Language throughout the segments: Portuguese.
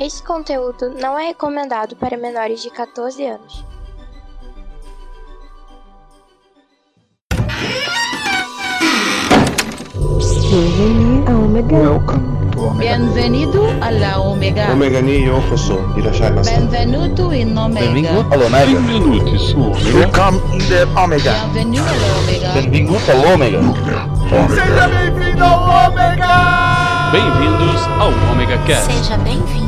Este conteúdo não é recomendado para menores de 14 anos. Bienvenue à Omega. Welcome to Omega. Bienvenido Omega. Omega ni yokoso. Irashai masu. Benvenuto in Omega. Benvingut all'Omega. Benvenuti su Omega. Welcome in the Omega. Bienvenido alla Omega. Benvingut. Seja bem-vindo ao Omega! Bem-vindos ao Omega Cast. Seja bem-vindo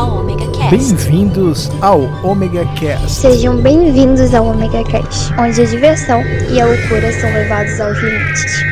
ao Omega Cast. Bem-vindos ao Omega Cast. Sejam bem-vindos ao Omega Cast, onde a diversão e a loucura são levados aos limites.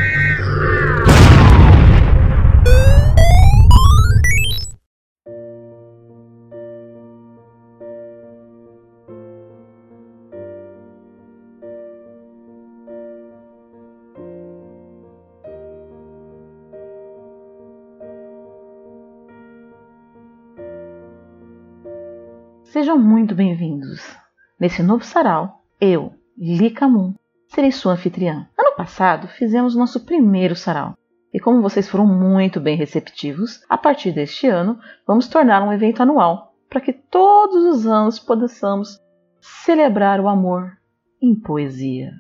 Sejam muito bem-vindos. Nesse novo sarau, eu, Lika Moon, serei sua anfitriã. Ano passado fizemos nosso primeiro sarau. E como vocês foram muito bem receptivos, a partir deste ano vamos tornar um evento anual para que todos os anos possamos celebrar o amor em poesia.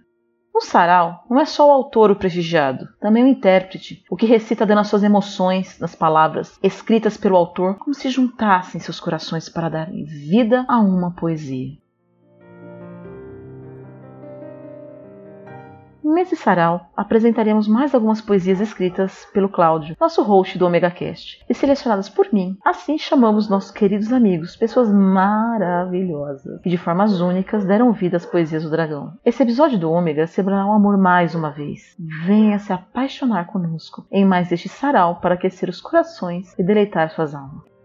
Um sarau não é só o autor o prestigiado, também o intérprete, o que recita dando as suas emoções nas palavras escritas pelo autor, como se juntassem seus corações para dar vida a uma poesia. Nesse sarau, apresentaremos mais algumas poesias escritas pelo Cláudio, nosso host do Omega Cast, e selecionadas por mim. Assim chamamos nossos queridos amigos, pessoas maravilhosas, que de formas únicas deram vida às poesias do dragão. Esse episódio do Ômega celebrará o amor mais uma vez. Venha se apaixonar conosco em mais este sarau para aquecer os corações e deleitar suas almas.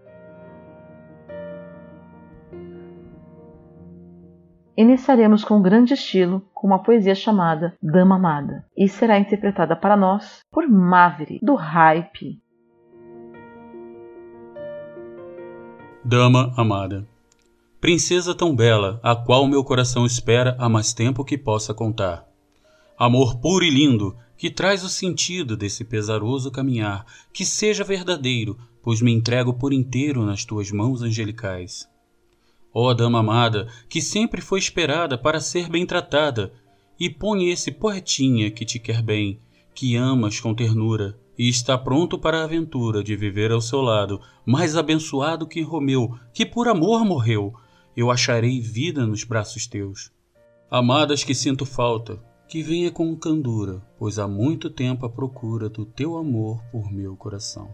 Iniciaremos com grande estilo com uma poesia chamada Dama Amada e será interpretada para nós por Maveri, do Hype. Dama amada. Princesa tão bela, a qual meu coração espera há mais tempo que possa contar. Amor puro e lindo, que traz o sentido desse pesaroso caminhar, que seja verdadeiro, pois me entrego por inteiro nas tuas mãos angelicais. Ó oh, dama amada, que sempre foi esperada para ser bem tratada, e põe esse poetinha que te quer bem, que amas com ternura, e está pronto para a aventura de viver ao seu lado, mais abençoado que Romeu, que por amor morreu, eu acharei vida nos braços teus. Amadas que sinto falta, que venha com candura, pois há muito tempo a procura do teu amor por meu coração.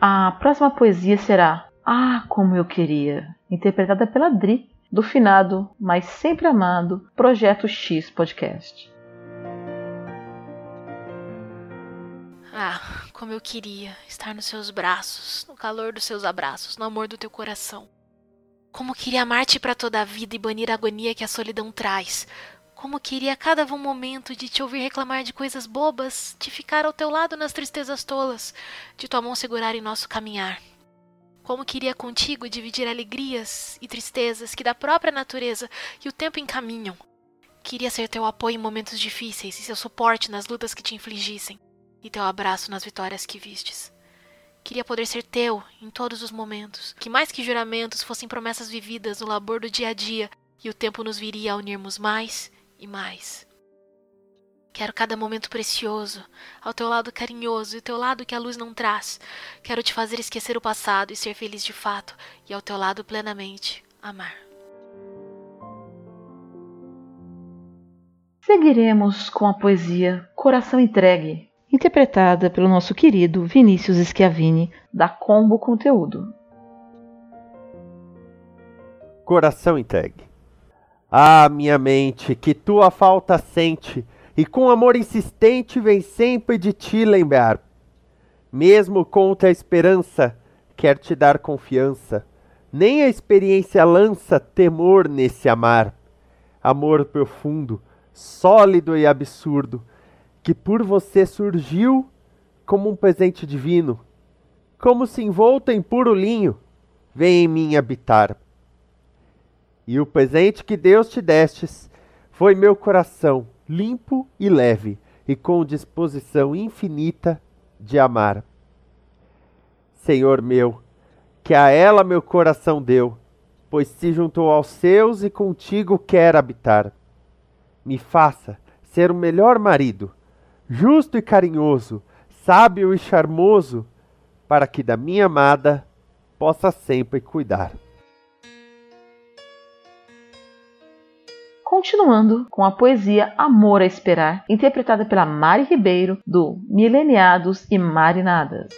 A próxima poesia será Ah, como eu queria, interpretada pela Dri, do finado, mas sempre amado, Projeto X Podcast. Ah, como eu queria estar nos seus braços, no calor dos seus abraços, no amor do teu coração. Como queria amar-te para toda a vida e banir a agonia que a solidão traz. Como queria a cada um momento de te ouvir reclamar de coisas bobas, de ficar ao teu lado nas tristezas tolas, de tua mão segurar em nosso caminhar. Como queria contigo dividir alegrias e tristezas que da própria natureza e o tempo encaminham. Queria ser teu apoio em momentos difíceis e seu suporte nas lutas que te infligissem, e teu abraço nas vitórias que vistes. Queria poder ser teu em todos os momentos, que mais que juramentos fossem promessas vividas no labor do dia a dia, e o tempo nos viria a unirmos mais e mais. Quero cada momento precioso, ao teu lado carinhoso e ao teu lado que a luz não traz. Quero te fazer esquecer o passado e ser feliz de fato, e ao teu lado plenamente amar. Seguiremos com a poesia Coração Entregue, interpretada pelo nosso querido Vinícius Schiavini, da Combo Conteúdo. Coração Entregue. Ah, minha mente, que tua falta sente, e com amor insistente vem sempre de ti lembrar. Mesmo contra a esperança, quer te dar confiança, nem a experiência lança temor nesse amar. Amor profundo, sólido e absurdo, que por você surgiu como um presente divino, como se envolto em puro linho, vem em mim habitar. E o presente que Deus te destes foi meu coração, limpo e leve, e com disposição infinita de amar. Senhor meu, que a ela meu coração deu, pois se juntou aos seus e contigo quer habitar. Me faça ser o melhor marido, justo e carinhoso, sábio e charmoso, para que da minha amada possa sempre cuidar. Continuando com a poesia Amor a Esperar, interpretada pela Mari Ribeiro, do Mileniados e Marinadas.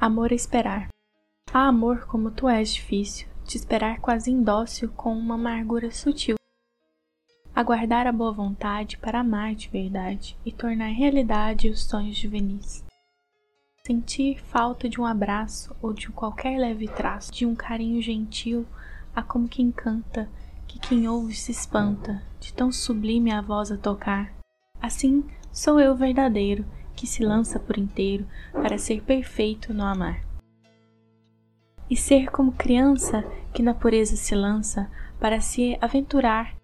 Amor a esperar. Há amor como tu és difícil, te esperar quase indócil com uma amargura sutil. Aguardar a boa vontade para amar de verdade e tornar realidade os sonhos juvenis. Sentir falta de um abraço ou de qualquer leve traço de um carinho gentil há como que encanta, que quem ouve se espanta, de tão sublime a voz a tocar. Assim sou eu verdadeiro, que se lança por inteiro para ser perfeito no amar. E ser como criança que na pureza se lança para se aventurar,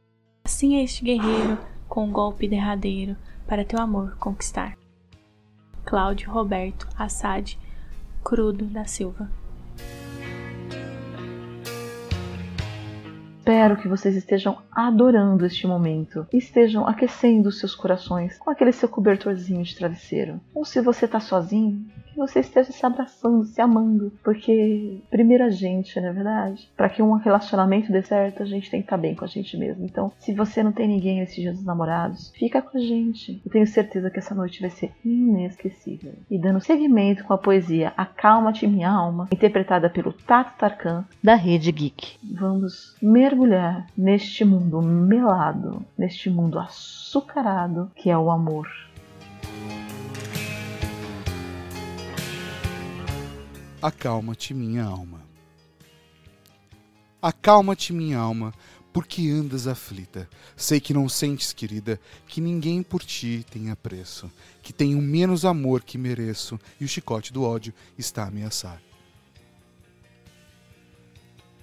assim é este guerreiro com o golpe derradeiro para teu amor conquistar. Cláudio Roberto Assad Crudo da Silva Espero que vocês estejam adorando este momento e estejam aquecendo seus corações com aquele seu cobertorzinho de travesseiro. Ou se você está sozinho, você esteja se abraçando, se amando, porque primeiro a gente, não é verdade? Para que um relacionamento dê certo, a gente tem que estar bem com a gente mesmo. Então, se você não tem ninguém nesse dia dos namorados, fica com a gente. Eu tenho certeza que essa noite vai ser inesquecível. E dando seguimento com a poesia Acalma-te minha alma, interpretada pelo Tato Tarkan da Rede Geek. Vamos mergulhar neste mundo melado, neste mundo açucarado que é o amor. Acalma-te, minha alma. Acalma-te, minha alma, porque andas aflita. Sei que não sentes, querida, que ninguém por ti tem apreço, que tenho menos amor que mereço e o chicote do ódio está a ameaçar.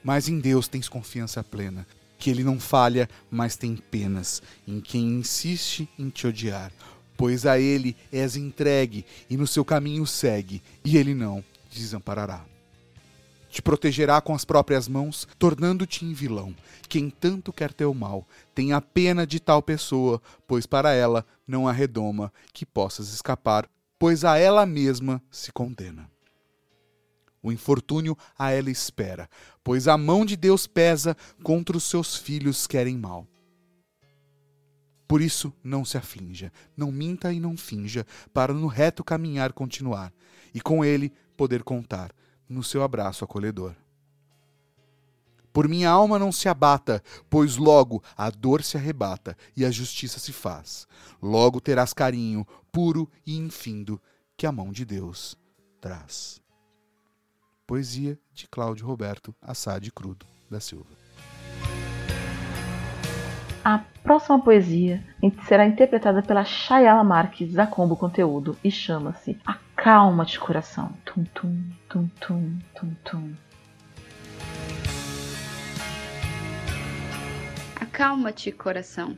Mas em Deus tens confiança plena, que Ele não falha, mas tem penas em quem insiste em te odiar. Pois a Ele és entregue e no seu caminho segue, e Ele não desamparará. Te protegerá com as próprias mãos, tornando-te em vilão. Quem tanto quer teu mal, tenha pena de tal pessoa, pois para ela não há redoma que possas escapar, pois a ela mesma se condena. O infortúnio a ela espera, pois a mão de Deus pesa contra os seus filhos querem mal. Por isso, não se aflinja, não minta e não finja, para no reto caminhar continuar, e com ele poder contar no seu abraço acolhedor. Por minha alma não se abata, pois logo a dor se arrebata e a justiça se faz. Logo terás carinho puro e infindo que a mão de Deus traz. Poesia de Cláudio Roberto Assad Crudo da Silva. A próxima poesia será interpretada pela Chayala Marques da Combo Conteúdo e chama-se Acalma-te Coração. Tum tum, tum tum, tum tum. Acalma-te, coração.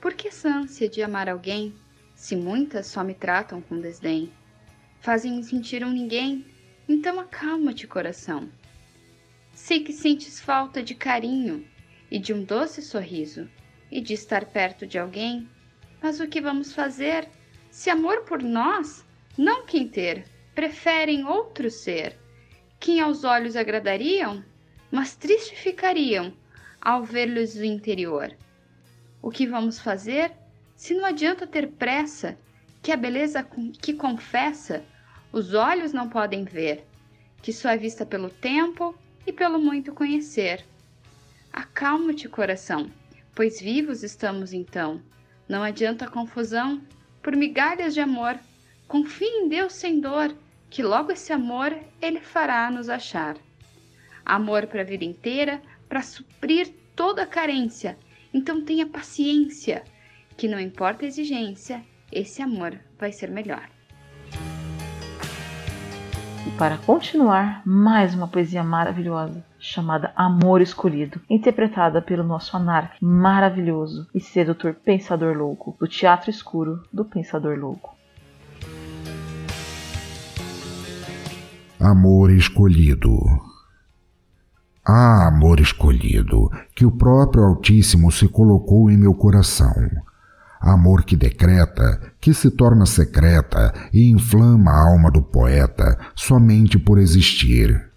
Por que essa ânsia de amar alguém, se muitas só me tratam com desdém? Fazem-me sentir um ninguém, então acalma-te, coração. Sei que sentes falta de carinho, e de um doce sorriso e de estar perto de alguém. Mas o que vamos fazer? Se amor por nós, não quem ter, preferem outro ser, quem aos olhos agradariam, mas triste ficariam ao ver-lhes o interior. O que vamos fazer? Se não adianta ter pressa, que a beleza que confessa os olhos não podem ver, que só é vista pelo tempo e pelo muito conhecer. Acalma-te, coração, pois vivos estamos então. Não adianta confusão por migalhas de amor. Confie em Deus sem dor, que logo esse amor ele fará nos achar. Amor para a vida inteira, para suprir toda a carência. Então tenha paciência, que não importa a exigência, esse amor vai ser melhor. E para continuar, mais uma poesia maravilhosa chamada Amor Escolhido, interpretada pelo nosso anarque maravilhoso e sedutor Pensador Louco, do Teatro Escuro do Pensador Louco. Amor Escolhido Ah, amor escolhido, que o próprio Altíssimo se colocou em meu coração amor que decreta, que se torna secreta e inflama a alma do poeta somente por existir.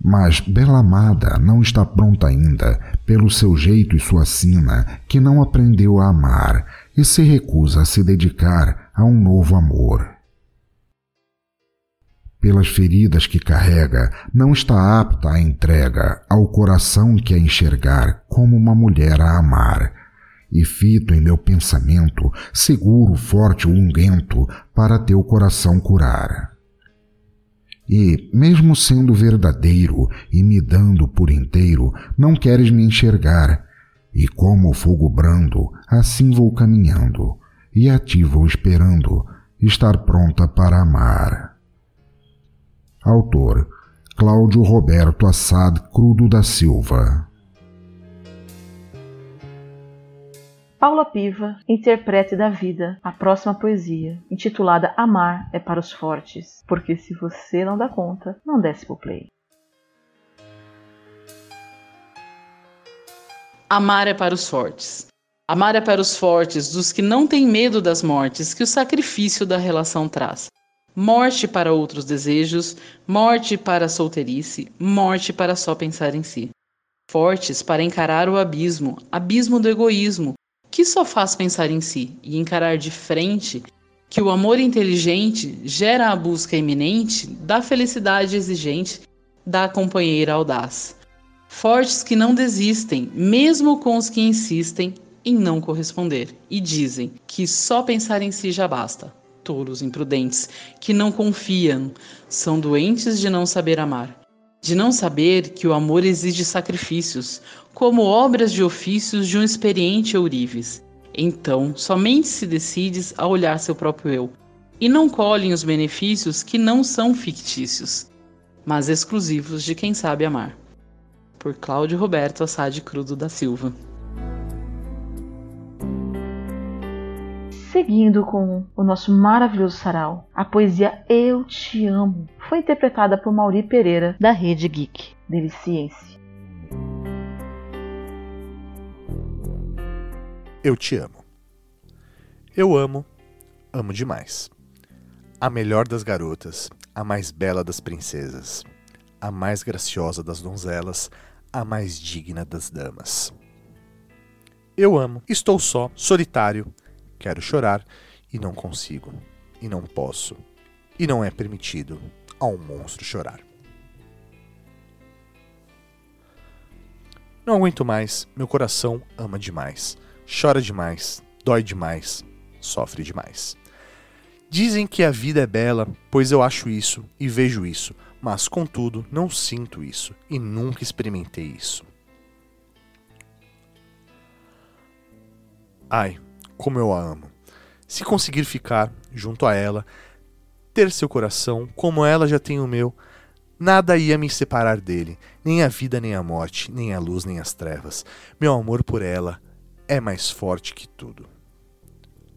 Mas Bela Amada não está pronta ainda, pelo seu jeito e sua sina, que não aprendeu a amar e se recusa a se dedicar a um novo amor. Pelas feridas que carrega, não está apta à entrega ao coração que a enxergar como uma mulher a amar, e fito em meu pensamento, seguro, forte, unguento, para teu coração curar. E, mesmo sendo verdadeiro e me dando por inteiro, não queres me enxergar, e como o fogo brando, assim vou caminhando, e a ti vou esperando, estar pronta para amar. Autor Cláudio Roberto Assad Crudo da Silva Paula Piva, interprete da vida a próxima poesia, intitulada Amar é para os fortes, porque se você não dá conta, não desce pro play. Amar é para os fortes. Amar é para os fortes, dos que não têm medo das mortes que o sacrifício da relação traz. Morte para outros desejos, morte para a solteirice, morte para só pensar em si. Fortes para encarar o abismo, abismo do egoísmo, que só faz pensar em si e encarar de frente que o amor inteligente gera a busca iminente da felicidade exigente da companheira audaz. Fortes que não desistem, mesmo com os que insistem em não corresponder, e dizem que só pensar em si já basta. Tolos imprudentes, que não confiam, são doentes de não saber amar de não saber que o amor exige sacrifícios, como obras de ofícios de um experiente ourives. Então, somente se decides a olhar seu próprio eu, e não colhem os benefícios que não são fictícios, mas exclusivos de quem sabe amar. Por Cláudio Roberto Assad Crudo da Silva. Seguindo com o nosso maravilhoso sarau, a poesia Eu Te Amo foi interpretada por Mauri Pereira, da Rede Geek. Deliciem-se. Eu te amo. Eu amo, amo demais. A melhor das garotas, a mais bela das princesas, a mais graciosa das donzelas, a mais digna das damas. Eu amo, estou só, solitário, Quero chorar e não consigo, e não posso, e não é permitido a um monstro chorar. Não aguento mais, meu coração ama demais, chora demais, dói demais, sofre demais. Dizem que a vida é bela, pois eu acho isso e vejo isso, mas contudo não sinto isso e nunca experimentei isso. Ai, como eu a amo. Se conseguir ficar junto a ela, ter seu coração como ela já tem o meu, nada ia me separar dele, nem a vida, nem a morte, nem a luz, nem as trevas. Meu amor por ela é mais forte que tudo.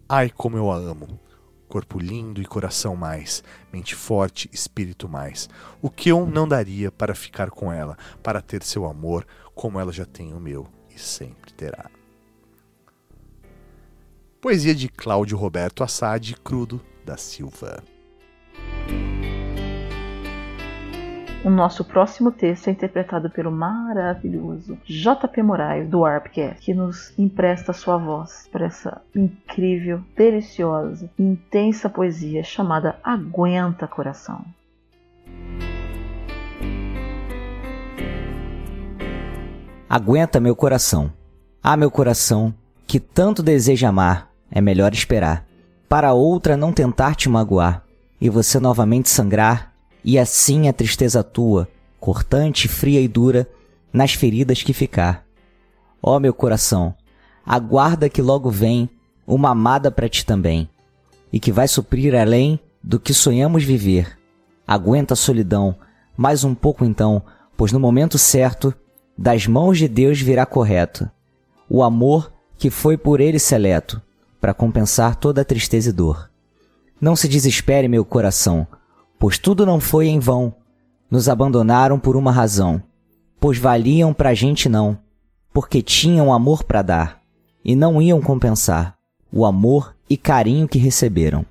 Ai, como eu a amo! Corpo lindo e coração mais, mente forte, espírito mais. O que eu não daria para ficar com ela, para ter seu amor como ela já tem o meu e sempre terá. Poesia de Cláudio Roberto Assad Crudo da Silva. O nosso próximo texto é interpretado pelo maravilhoso JP Moraes, do Arpcast, que nos empresta sua voz para essa incrível, deliciosa, intensa poesia chamada Aguenta Coração. Aguenta meu coração. Ah, meu coração, que tanto deseja amar, é melhor esperar. Para outra não tentar te magoar, e você novamente sangrar, e assim a tristeza tua, cortante, fria e dura, nas feridas que ficar. Ó oh, meu coração, aguarda que logo vem uma amada para ti também, e que vai suprir além do que sonhamos viver. Aguenta a solidão, Mais um pouco então, pois no momento certo, das mãos de Deus virá correto o amor que foi por ele seleto, para compensar toda a tristeza e dor. Não se desespere, meu coração, pois tudo não foi em vão. Nos abandonaram por uma razão, pois valiam pra gente não, porque tinham amor para dar, e não iam compensar o amor e carinho que receberam.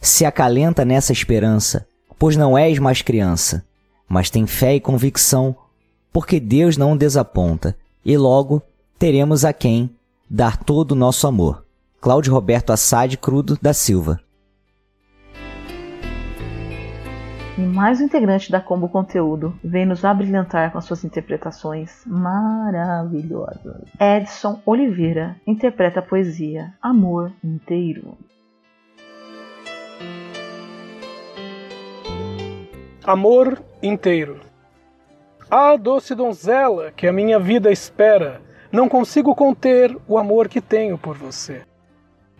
Se acalenta nessa esperança, pois não és mais criança, mas tem fé e convicção, porque Deus não desaponta, e logo teremos a quem dar todo o nosso amor. Cláudio Roberto Assad Crudo da Silva. E mais um integrante da Combo Conteúdo vem nos abrilhantar com suas interpretações maravilhosas. Edson Oliveira interpreta a poesia Amor Inteiro. Amor inteiro. Ah, doce donzela, que a minha vida espera, não consigo conter o amor que tenho por você.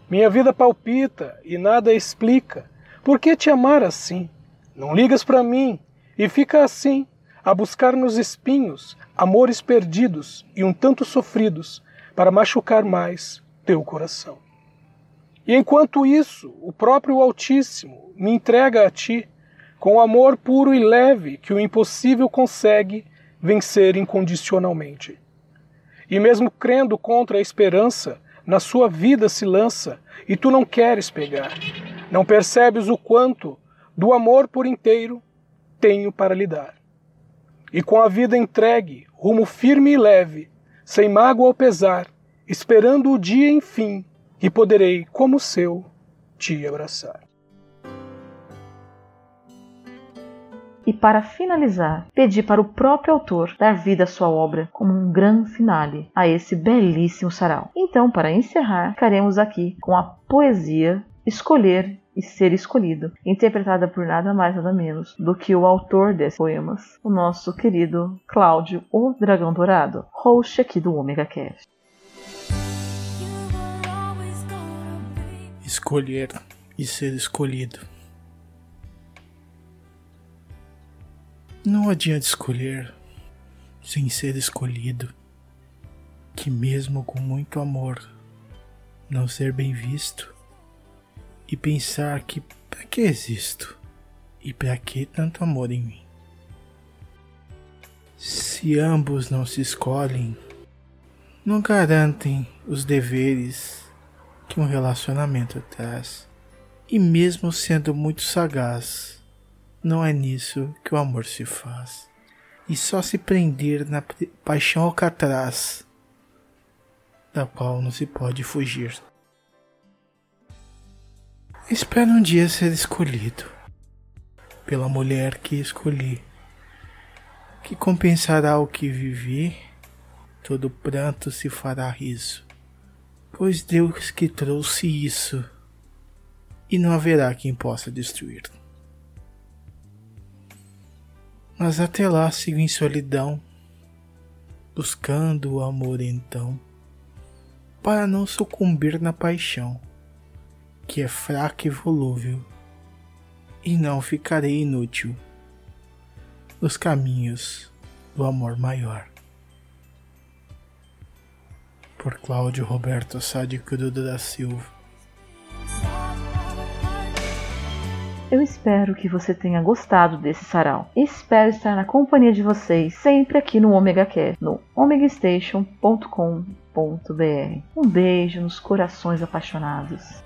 Minha vida palpita e nada explica. Por que te amar assim? Não ligas para mim e fica assim, a buscar nos espinhos amores perdidos e um tanto sofridos para machucar mais teu coração. E enquanto isso, o próprio Altíssimo me entrega a ti com o amor puro e leve que o impossível consegue vencer incondicionalmente. E mesmo crendo contra a esperança, na sua vida se lança e tu não queres pegar. Não percebes o quanto do amor por inteiro tenho para lhe dar. E com a vida entregue, rumo firme e leve, sem mágoa ou pesar, esperando o dia enfim, que poderei, como seu, te abraçar. E para finalizar, pedi para o próprio autor dar vida à sua obra como um grande finale a esse belíssimo sarau. Então, para encerrar, ficaremos aqui com a poesia Escolher e Ser Escolhido, interpretada por nada mais nada menos do que o autor desses poemas, o nosso querido Cláudio, o Dragão Dourado, host aqui do Omega Cast. Escolher e ser escolhido. Não adianta escolher sem ser escolhido, que mesmo com muito amor, não ser bem visto e pensar que para que existo e para que tanto amor em mim. Se ambos não se escolhem, não garantem os deveres que um relacionamento traz. E mesmo sendo muito sagaz, não é nisso que o amor se faz. E só se prender na paixão alcatraz, da qual não se pode fugir. Espero um dia ser escolhido pela mulher que escolhi, que compensará o que vivi, todo pranto se fará riso, pois Deus que trouxe isso, e não haverá quem possa destruir. Mas até lá sigo em solidão, buscando o amor então, para não sucumbir na paixão, que é fraca e volúvel, e não ficarei inútil nos caminhos do amor maior. Por Cláudio Roberto Sade Crudo da Silva Eu espero que você tenha gostado desse sarau. Espero estar na companhia de vocês sempre aqui no Omega Cast, no omegastation.com.br. Um beijo nos corações apaixonados.